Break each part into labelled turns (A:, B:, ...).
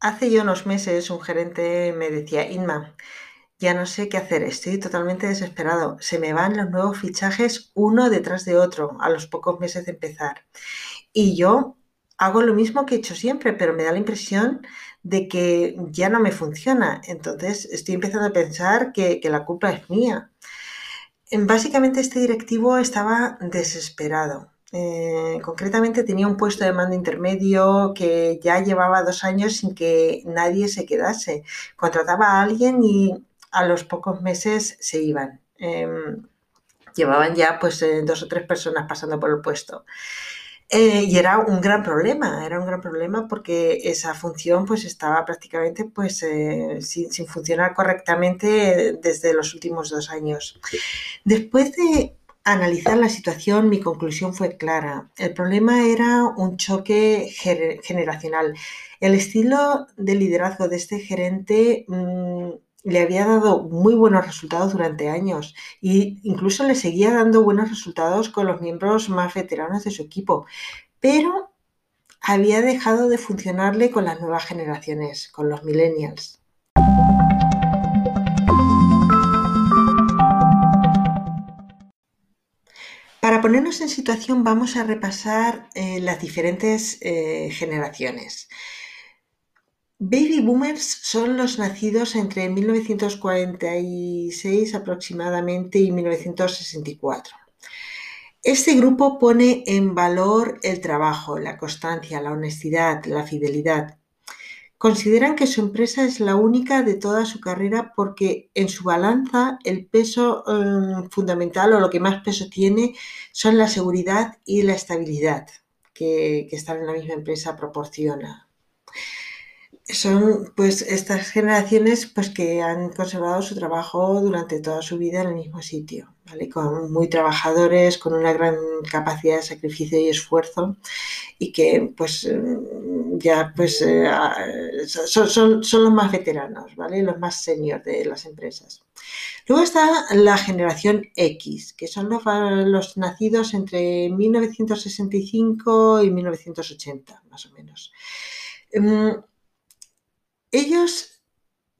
A: Hace ya unos meses un gerente me decía, Inma, ya no sé qué hacer, estoy totalmente desesperado. Se me van los nuevos fichajes uno detrás de otro a los pocos meses de empezar. Y yo hago lo mismo que he hecho siempre, pero me da la impresión de que ya no me funciona. Entonces estoy empezando a pensar que, que la culpa es mía. Básicamente este directivo estaba desesperado. Eh, concretamente tenía un puesto de mando intermedio que ya llevaba dos años sin que nadie se quedase. Contrataba a alguien y a los pocos meses se iban. Em, llevaban ya pues eh, dos o tres personas pasando por el puesto. Eh, y era un gran problema, era un gran problema porque esa función pues estaba prácticamente pues sin, sin funcionar correctamente desde los últimos dos años. Después de analizar la situación, mi conclusión fue clara. El problema era un choque generacional. El estilo de liderazgo de este gerente mm, le había dado muy buenos resultados durante años e incluso le seguía dando buenos resultados con los miembros más veteranos de su equipo, pero había dejado de funcionarle con las nuevas generaciones, con los millennials. Para ponernos en situación vamos a repasar eh, las diferentes eh, generaciones. Baby boomers son los nacidos entre 1946 aproximadamente y 1964. Este grupo pone en valor el trabajo, la constancia, la honestidad, la fidelidad. Consideran que su empresa es la única de toda su carrera porque en su balanza el peso em, fundamental o lo que más peso tiene son la seguridad y la estabilidad que, que estar en la misma empresa proporciona. Son pues estas generaciones pues que han conservado su trabajo durante toda su vida en el mismo sitio, Con muy trabajadores, con una gran capacidad de sacrificio y esfuerzo y que pues mm, ya pues eh, son, son, los más veteranos, ¿vale? Los más senior de las empresas. Luego está la generación X, que son los, los nacidos entre 1965 y 1980, más o menos. Em, ellos,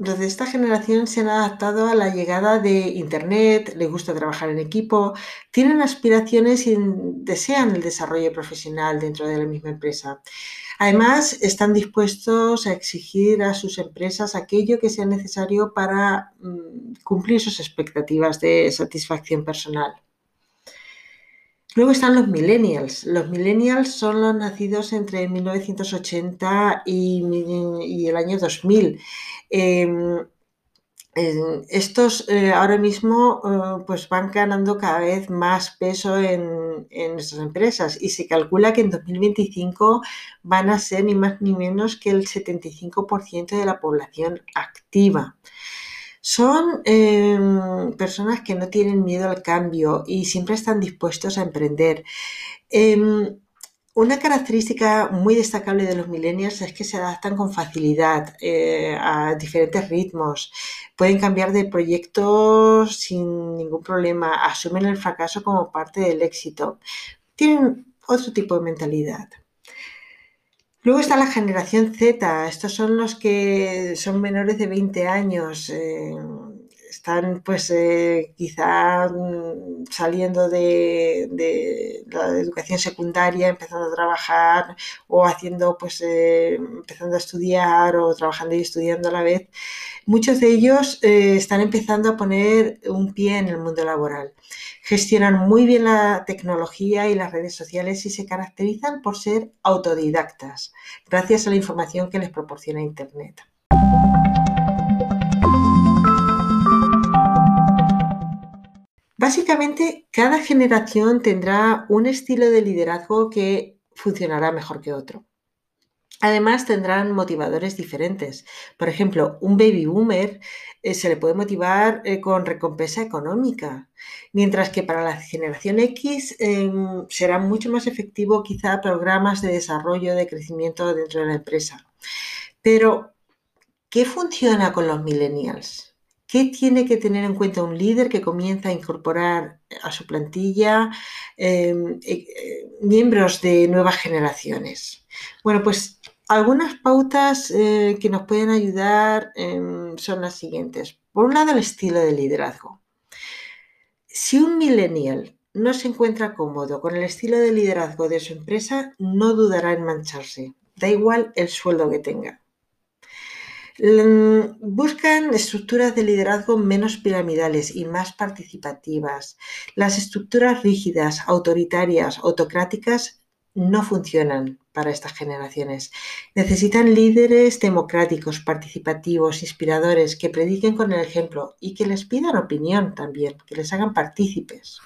A: los de esta generación, se han adaptado a la llegada de Internet, les gusta trabajar en equipo, tienen aspiraciones y desean el desarrollo profesional dentro de la misma empresa. Además, están dispuestos a exigir a sus empresas aquello que sea necesario para mm, cumplir sus expectativas de satisfacción personal. Luego están los millennials. Los millennials son los nacidos entre 1980 y, el año 2000. Em, estos eh, ahora mismo eh, pues van ganando cada vez más peso en, nuestras empresas y se calcula que en 2025 van a ser ni más ni menos que el 75% de la población activa. Son em, personas que no tienen miedo al cambio y siempre están dispuestos a emprender. Em, una característica muy destacable de los millennials es que se adaptan con facilidad eh, a diferentes ritmos, pueden cambiar de proyectos sin ningún problema, asumen el fracaso como parte del éxito, tienen otro tipo de mentalidad. Luego está la generación Z, estos son los que son menores de 20 años, eh, están pues eh, quizá mm, saliendo de, la educación secundaria, empezando a trabajar o haciendo pues eh, empezando a estudiar o trabajando y estudiando a la vez, muchos de ellos eh, están empezando a poner un pie en el mundo laboral. Gestionan muy bien la tecnología y las redes sociales y se caracterizan por ser autodidactas, gracias a la información que les proporciona Internet. Básicamente, cada generación tendrá un estilo de liderazgo que funcionará mejor que otro. Además, tendrán motivadores diferentes. Por ejemplo, un baby boomer eh, se le puede motivar eh, con recompensa económica, mientras que para la generación X em, será mucho más efectivo quizá programas de desarrollo, de crecimiento dentro de la empresa. Pero, ¿qué funciona con los millennials? ¿Qué tiene que tener en cuenta un líder que comienza a incorporar a su plantilla em, eh, miembros de nuevas generaciones? Bueno, pues algunas pautas eh, que nos pueden ayudar em, son las siguientes. Por un lado, el estilo de liderazgo. Si un millennial no se encuentra cómodo con el estilo de liderazgo de su empresa, no dudará en mancharse. Da igual el sueldo que tenga. Buscan estructuras de liderazgo menos piramidales y más participativas. Las estructuras rígidas, autoritarias, autocráticas no funcionan para estas generaciones. Necesitan líderes democráticos, participativos, inspiradores, que prediquen con el ejemplo y que les pidan opinión también, que les hagan partícipes.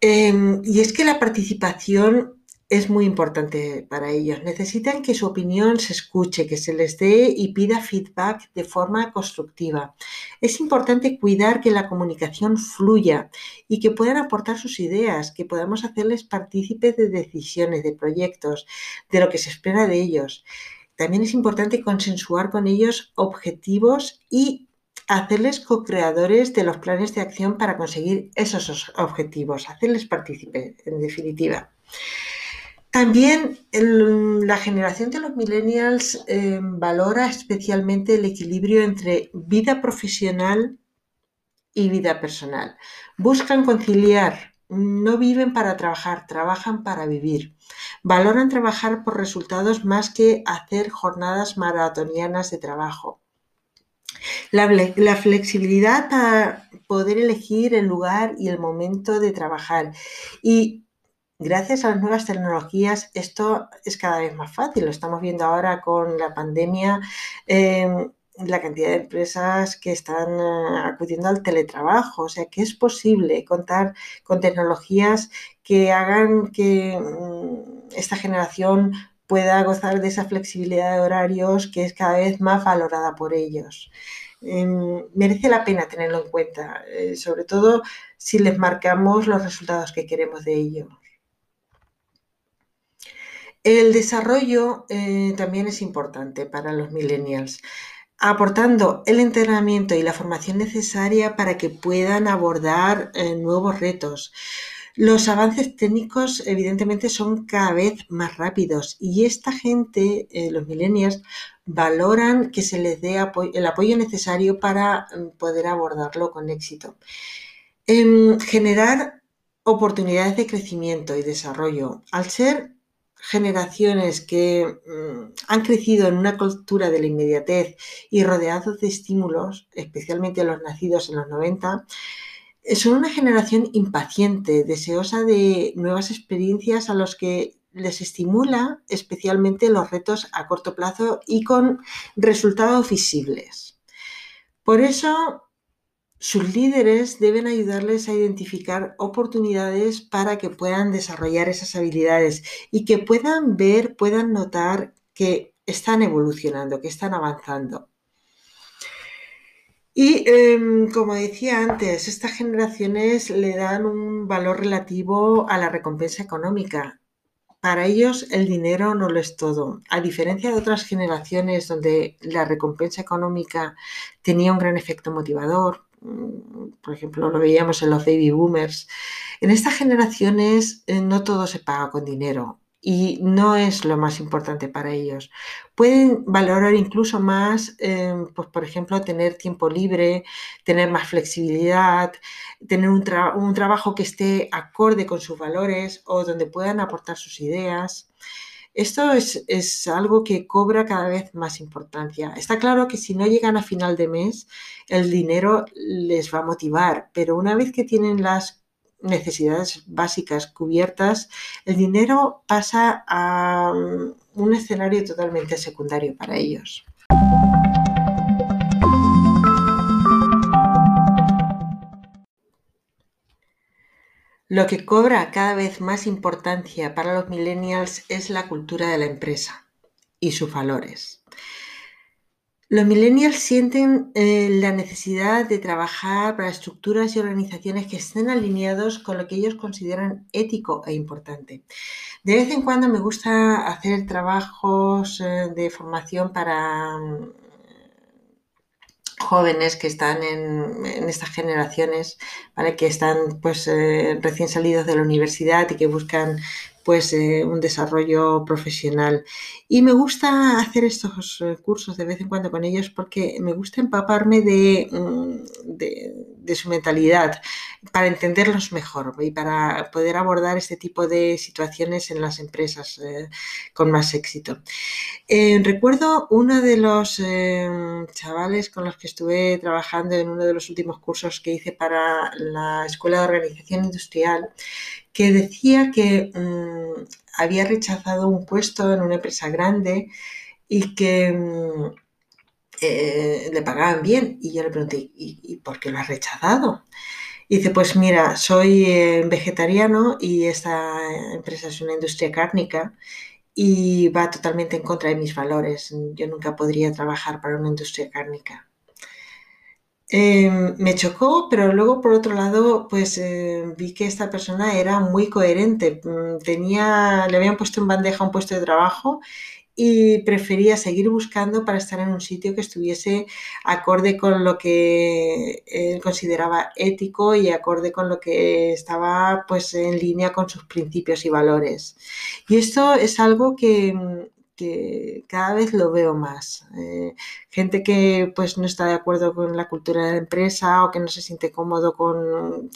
A: Em, y es que la participación es muy importante para ellos. Necesitan que su opinión se escuche, que se les dé y pida feedback de forma constructiva. Es importante cuidar que la comunicación fluya y que puedan aportar sus ideas, que podamos hacerles partícipes de decisiones, de proyectos, de lo que se espera de ellos. También es importante consensuar con ellos objetivos y hacerles co-creadores de los planes de acción para conseguir esos objetivos, hacerles partícipes, en definitiva. También la generación de los millennials em, valora especialmente el equilibrio entre vida profesional y vida personal. Buscan conciliar, no viven para trabajar, trabajan para vivir. Valoran trabajar por resultados más que hacer jornadas maratonianas de trabajo. La, la, flexibilidad para poder elegir el lugar y el momento de trabajar y Gracias a las nuevas tecnologías esto es cada vez más fácil. Lo estamos viendo ahora con la pandemia. Em, la cantidad de empresas que están eh, acudiendo al teletrabajo, o sea que es posible contar con tecnologías que hagan que mm, esta generación pueda gozar de esa flexibilidad de horarios que es cada vez más valorada por ellos. Em, merece la pena tenerlo en cuenta, eh, sobre todo si les marcamos los resultados que queremos de ellos. El desarrollo eh, también es importante para los millennials, aportando el entrenamiento y la formación necesaria para que puedan abordar eh, nuevos retos. Los avances técnicos evidentemente son cada vez más rápidos y esta gente, eh, los millennials, valoran que se les dé el apoyo necesario para mm, poder abordarlo con éxito. Generar oportunidades de crecimiento y desarrollo. Al ser generaciones que mm, han crecido en una cultura de la inmediatez y rodeados de estímulos, especialmente los nacidos en los 90, eh, son una generación impaciente, deseosa de nuevas experiencias a los que les estimula especialmente los retos a corto plazo y con resultados visibles. Por eso sus líderes deben ayudarles a identificar oportunidades para que puedan desarrollar esas habilidades y que puedan ver, puedan notar que están evolucionando, que están avanzando. Y em, como decía antes, estas generaciones le dan un valor relativo a la recompensa económica. Para ellos el dinero no lo es todo. A diferencia de otras generaciones donde la recompensa económica tenía un gran efecto motivador, por ejemplo, lo veíamos en los baby boomers. En estas generaciones eh, no todo se paga con dinero. y no es lo más importante para ellos. Pueden valorar incluso más, eh, pues, por ejemplo, tener tiempo libre, tener más flexibilidad, tener un, un trabajo que esté acorde con sus valores o donde puedan aportar sus ideas. Esto es, algo que cobra cada vez más importancia. Está claro que si no llegan a final de mes, el dinero les va a motivar, pero una vez que tienen las necesidades básicas cubiertas, el dinero pasa a mm, un escenario totalmente secundario para ellos. Lo que cobra cada vez más importancia para los millennials es la cultura de la empresa y sus valores. Los millennials sienten eh, la necesidad de trabajar para estructuras y organizaciones que estén alineados con lo que ellos consideran ético e importante. De vez en cuando me gusta hacer trabajos eh, de formación para jóvenes que están en, estas generaciones, que están pues eh, recién salidos de la universidad y que buscan pues eh, un desarrollo profesional. Y me gusta hacer estos eh, cursos de vez en cuando con ellos porque me gusta empaparme de, mm, de, su mentalidad para entenderlos mejor y para poder abordar este tipo de situaciones en las empresas eh, con más éxito. recuerdo uno de los chavales con los que estuve trabajando en uno de los últimos cursos que hice para la Escuela de Organización Industrial que decía que mm, había rechazado un puesto en una empresa grande y que mm, eh, le pagaban bien. Y yo le pregunté, ¿y, por qué lo has rechazado? Y dice, pues mira, soy eh, vegetariano y esta empresa es una industria cárnica y va totalmente en contra de mis valores. Yo nunca podría trabajar para una industria cárnica. Em, me chocó, pero luego por otro lado, pues eh, vi que esta persona era muy coherente. Mm, tenía, le habían puesto en bandeja un puesto de trabajo y prefería seguir buscando para estar en un sitio que estuviese acorde con lo que él consideraba ético y acorde con lo que estaba pues en línea con sus principios y valores. Y esto es algo que, cada vez lo veo más. Eh, gente que pues no está de acuerdo con la cultura de la empresa o que no se siente cómodo con,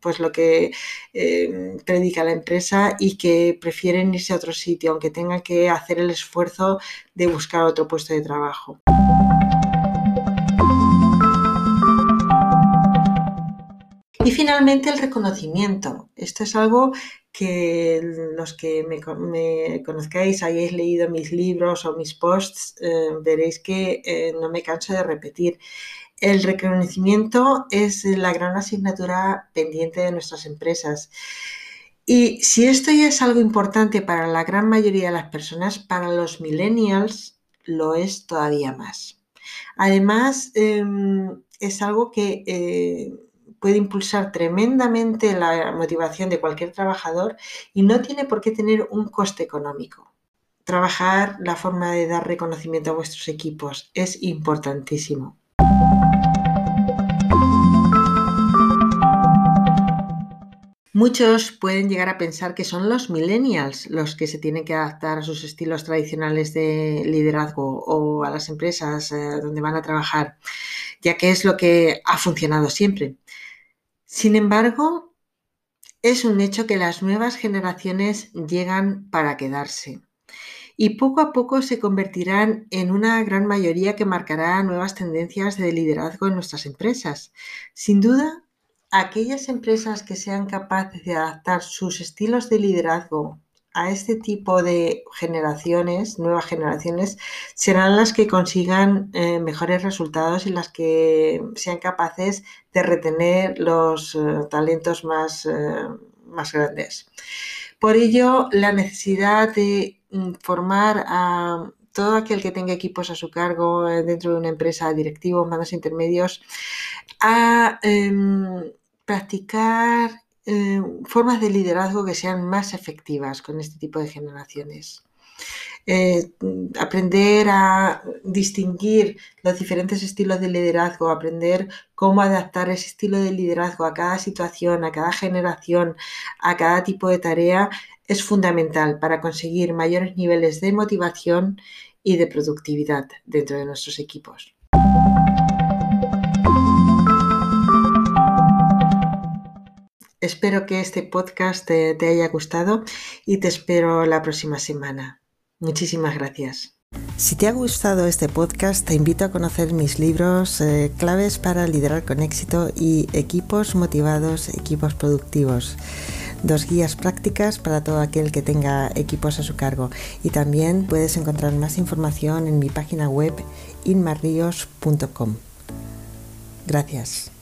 A: pues lo que eh, predica la empresa y que prefieren irse a otro sitio, aunque tengan que hacer el esfuerzo de buscar otro puesto de trabajo. Y finalmente el reconocimiento. Esto es algo que los que me, conozcáis, hayáis leído mis libros o mis posts, eh, veréis que eh, no me canso de repetir. El reconocimiento es la gran asignatura pendiente de nuestras empresas. Y si esto ya es algo importante para la gran mayoría de las personas, para los millennials lo es todavía más. Además, em, es algo que eh, puede impulsar tremendamente la motivación de cualquier trabajador y no tiene por qué tener un coste económico. Trabajar la forma de dar reconocimiento a vuestros equipos es importantísimo. Muchos pueden llegar a pensar que son los millennials los que se tienen que adaptar a sus estilos tradicionales de liderazgo o a las empresas eh, donde van a trabajar, ya que es lo que ha funcionado siempre. Sin embargo, es un hecho que las nuevas generaciones llegan para quedarse y poco a poco se convertirán en una gran mayoría que marcará nuevas tendencias de liderazgo en nuestras empresas. Sin duda, aquellas empresas que sean capaces de adaptar sus estilos de liderazgo a este tipo de generaciones, nuevas generaciones, serán las que consigan eh, mejores resultados y las que sean capaces de retener los eh, talentos más, eh, más grandes. Por ello, la necesidad de mm, formar a todo aquel que tenga equipos a su cargo dentro de una empresa, directivos, mandos intermedios, a em, practicar eh, formas de liderazgo que sean más efectivas con este tipo de generaciones. Eh, aprender a distinguir los diferentes estilos de liderazgo, aprender cómo adaptar ese estilo de liderazgo a cada situación, a cada generación, a cada tipo de tarea, es fundamental para conseguir mayores niveles de motivación y de productividad dentro de nuestros equipos. Espero que este podcast te, haya gustado y te espero la próxima semana. Muchísimas gracias. Si te ha gustado este podcast, te invito a conocer mis libros eh, Claves para liderar con éxito y Equipos motivados, equipos productivos. Dos guías prácticas para todo aquel que tenga equipos a su cargo. Y también puedes encontrar más información en mi página web inmarrios.com. Gracias.